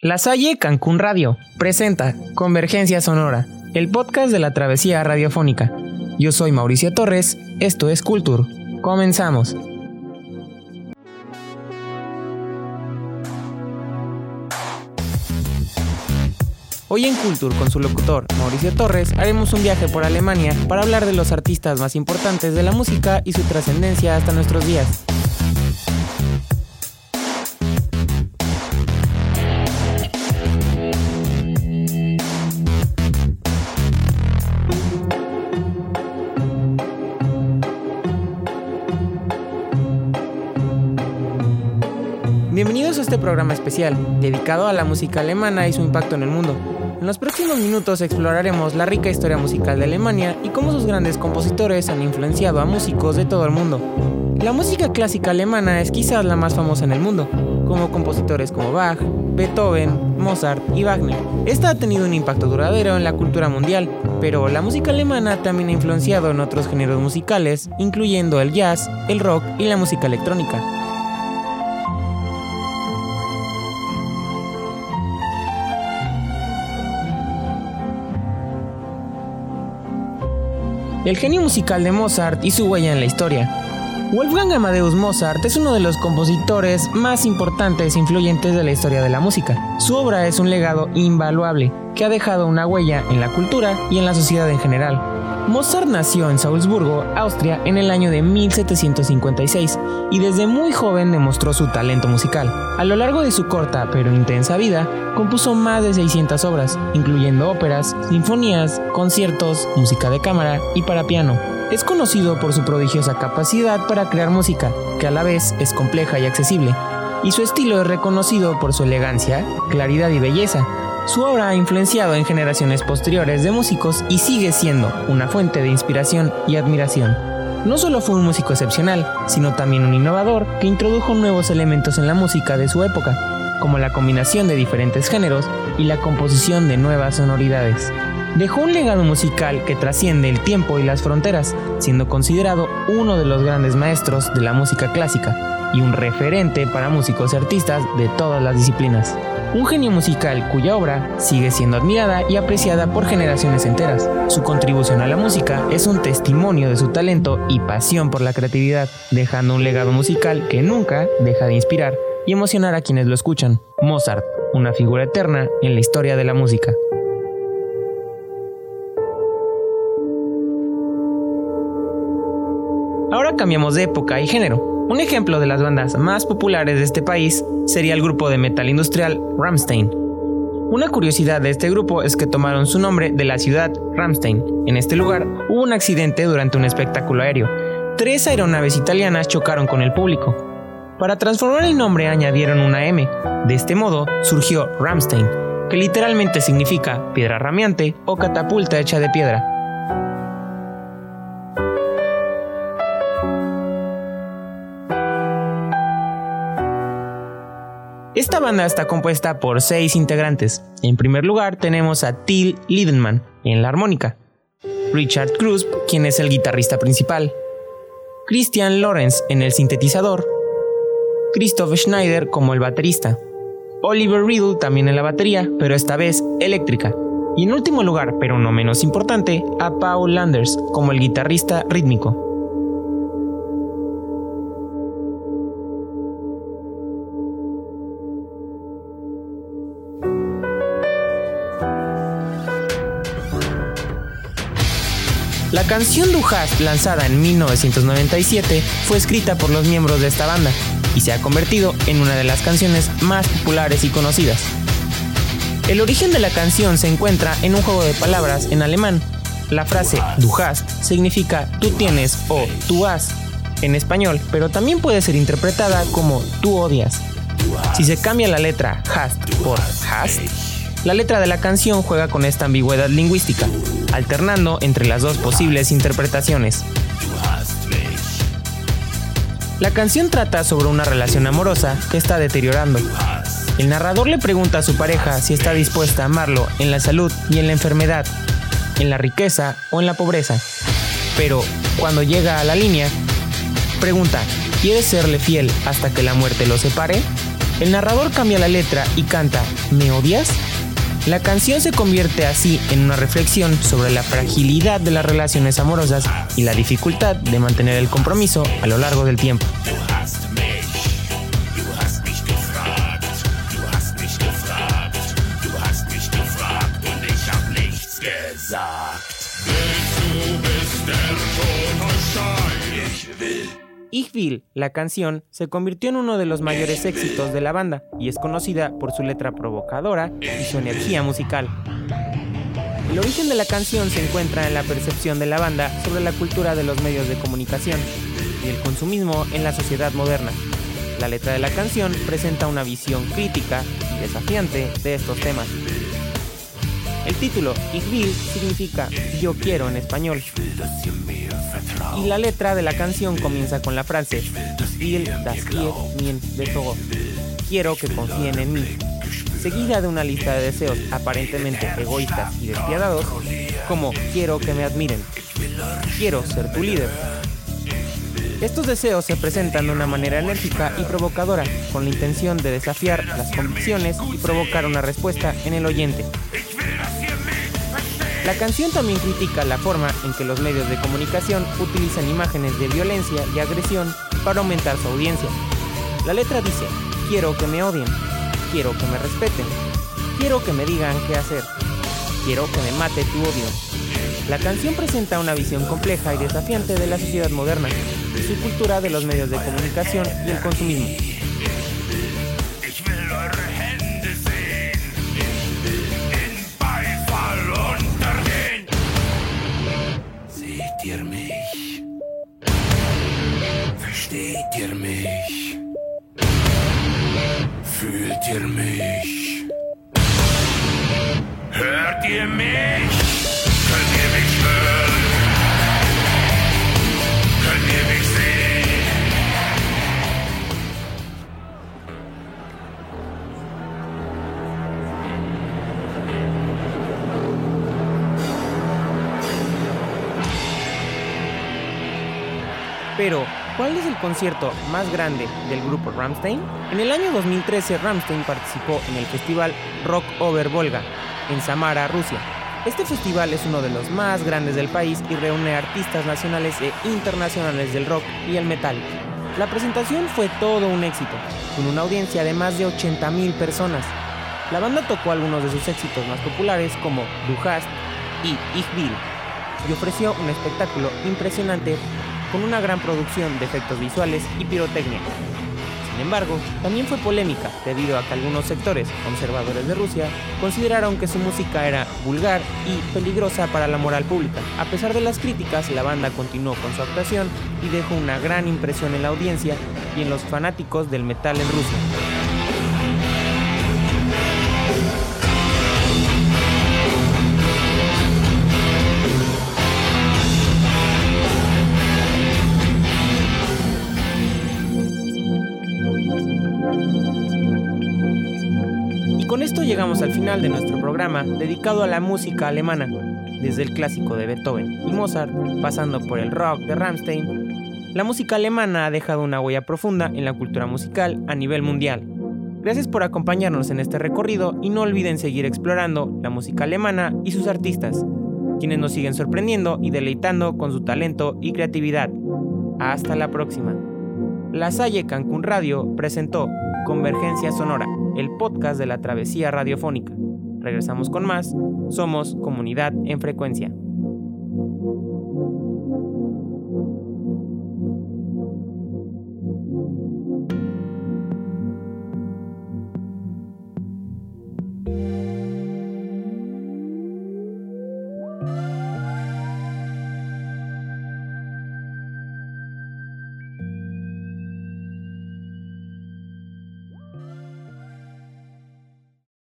La Salle Cancún Radio presenta Convergencia Sonora, el podcast de la travesía radiofónica. Yo soy Mauricio Torres, esto es Culture. Comenzamos. Hoy en Culture con su locutor Mauricio Torres haremos un viaje por Alemania para hablar de los artistas más importantes de la música y su trascendencia hasta nuestros días. Bienvenidos a este programa especial, dedicado a la música alemana y su impacto en el mundo. En los próximos minutos exploraremos la rica historia musical de Alemania y cómo sus grandes compositores han influenciado a músicos de todo el mundo. La música clásica alemana es quizás la más famosa en el mundo, como compositores como Bach, Beethoven, Mozart y Wagner. Esta ha tenido un impacto duradero en la cultura mundial, pero la música alemana también ha influenciado en otros géneros musicales, incluyendo el jazz, el rock y la música electrónica. El genio musical de Mozart y su huella en la historia. Wolfgang Amadeus Mozart es uno de los compositores más importantes e influyentes de la historia de la música. Su obra es un legado invaluable que ha dejado una huella en la cultura y en la sociedad en general. Mozart nació en Salzburgo, Austria, en el año de 1756 y desde muy joven demostró su talento musical. A lo largo de su corta pero intensa vida, compuso más de 600 obras, incluyendo óperas, sinfonías, conciertos, música de cámara y para piano. Es conocido por su prodigiosa capacidad para crear música, que a la vez es compleja y accesible, y su estilo es reconocido por su elegancia, claridad y belleza, su obra ha influenciado en generaciones posteriores de músicos y sigue siendo una fuente de inspiración y admiración. No solo fue un músico excepcional, sino también un innovador que introdujo nuevos elementos en la música de su época, como la combinación de diferentes géneros y la composición de nuevas sonoridades. Dejó un legado musical que trasciende el tiempo y las fronteras, siendo considerado uno de los grandes maestros de la música clásica y un referente para músicos y artistas de todas las disciplinas un genio musical cuya obra sigue siendo admirada y apreciada por generaciones enteras. Su contribución a la música es un testimonio de su talento y pasión por la creatividad, dejando un legado musical que nunca deja de inspirar y emocionar a quienes lo escuchan. Mozart, una figura eterna en la historia de la música. Ahora cambiamos de época y género. Un ejemplo de las bandas más populares de este país sería el grupo de metal industrial Ramstein. Una curiosidad de este grupo es que tomaron su nombre de la ciudad Ramstein. En este lugar hubo un accidente durante un espectáculo aéreo. Tres aeronaves italianas chocaron con el público. Para transformar el nombre añadieron una M. De este modo surgió Ramstein, que literalmente significa piedra ramiante o catapulta hecha de piedra. Esta banda está compuesta por seis integrantes. En primer lugar tenemos a Till Liedemann en la armónica, Richard Cruz, quien es el guitarrista principal, Christian Lorenz en el sintetizador, Christoph Schneider como el baterista, Oliver Riddle también en la batería, pero esta vez eléctrica. Y en último lugar, pero no menos importante, a Paul Landers como el guitarrista rítmico. La canción Du hast, lanzada en 1997, fue escrita por los miembros de esta banda y se ha convertido en una de las canciones más populares y conocidas. El origen de la canción se encuentra en un juego de palabras en alemán. La frase Du hast significa tú tienes o tú has en español, pero también puede ser interpretada como tú odias. Si se cambia la letra hast por hast, la letra de la canción juega con esta ambigüedad lingüística, alternando entre las dos posibles interpretaciones. La canción trata sobre una relación amorosa que está deteriorando. El narrador le pregunta a su pareja si está dispuesta a amarlo en la salud y en la enfermedad, en la riqueza o en la pobreza. Pero cuando llega a la línea, pregunta, ¿quieres serle fiel hasta que la muerte lo separe? el narrador cambia la letra y canta ¿Me odias? La canción se convierte así en una reflexión sobre la fragilidad de las relaciones amorosas y la dificultad de mantener el compromiso a lo largo del tiempo. Ich will, la canción, se convirtió en uno de los mayores éxitos de la banda y es conocida por su letra provocadora y su energía musical. El origen de la canción se encuentra en la percepción de la banda sobre la cultura de los medios de comunicación y el consumismo en la sociedad moderna. La letra de la canción presenta una visión crítica y desafiante de estos temas. El título Ich will significa yo quiero en español. Y la letra de la canción comienza con la frase Quiero que confíen en mí. Seguida de una lista de deseos aparentemente egoístas y despiadados, como quiero que me admiren. Quiero ser tu líder. Estos deseos se presentan de una manera enérgica y provocadora, con la intención de desafiar las convicciones y provocar una respuesta en el oyente. La canción también critica la forma en que los medios de comunicación utilizan imágenes de violencia y agresión para aumentar su audiencia. La letra dice, quiero que me odien, quiero que me respeten, quiero que me digan qué hacer, quiero que me mate tu odio. La canción presenta una visión compleja y desafiante de la sociedad moderna su cultura de los medios de comunicación y el consumismo. Versteht ihr mich? Versteht ihr mich? Fühlt ihr mich? Hört ihr mich? Pero, ¿cuál es el concierto más grande del grupo Ramstein? En el año 2013, Ramstein participó en el festival Rock Over Volga, en Samara, Rusia. Este festival es uno de los más grandes del país y reúne artistas nacionales e internacionales del rock y el metal. La presentación fue todo un éxito, con una audiencia de más de 80.000 personas. La banda tocó algunos de sus éxitos más populares como Du hast y Ich will y ofreció un espectáculo impresionante con una gran producción de efectos visuales y pirotecnia. Sin embargo, también fue polémica debido a que algunos sectores conservadores de Rusia consideraron que su música era vulgar y peligrosa para la moral pública. A pesar de las críticas, la banda continuó con su actuación y dejó una gran impresión en la audiencia y en los fanáticos del metal en Rusia. Llegamos al final de nuestro programa dedicado a la música alemana, desde el clásico de Beethoven y Mozart, pasando por el rock de Rammstein. La música alemana ha dejado una huella profunda en la cultura musical a nivel mundial. Gracias por acompañarnos en este recorrido y no olviden seguir explorando la música alemana y sus artistas, quienes nos siguen sorprendiendo y deleitando con su talento y creatividad. Hasta la próxima. La Salle Cancún Radio presentó Convergencia Sonora el podcast de la travesía radiofónica. Regresamos con más. Somos Comunidad en Frecuencia.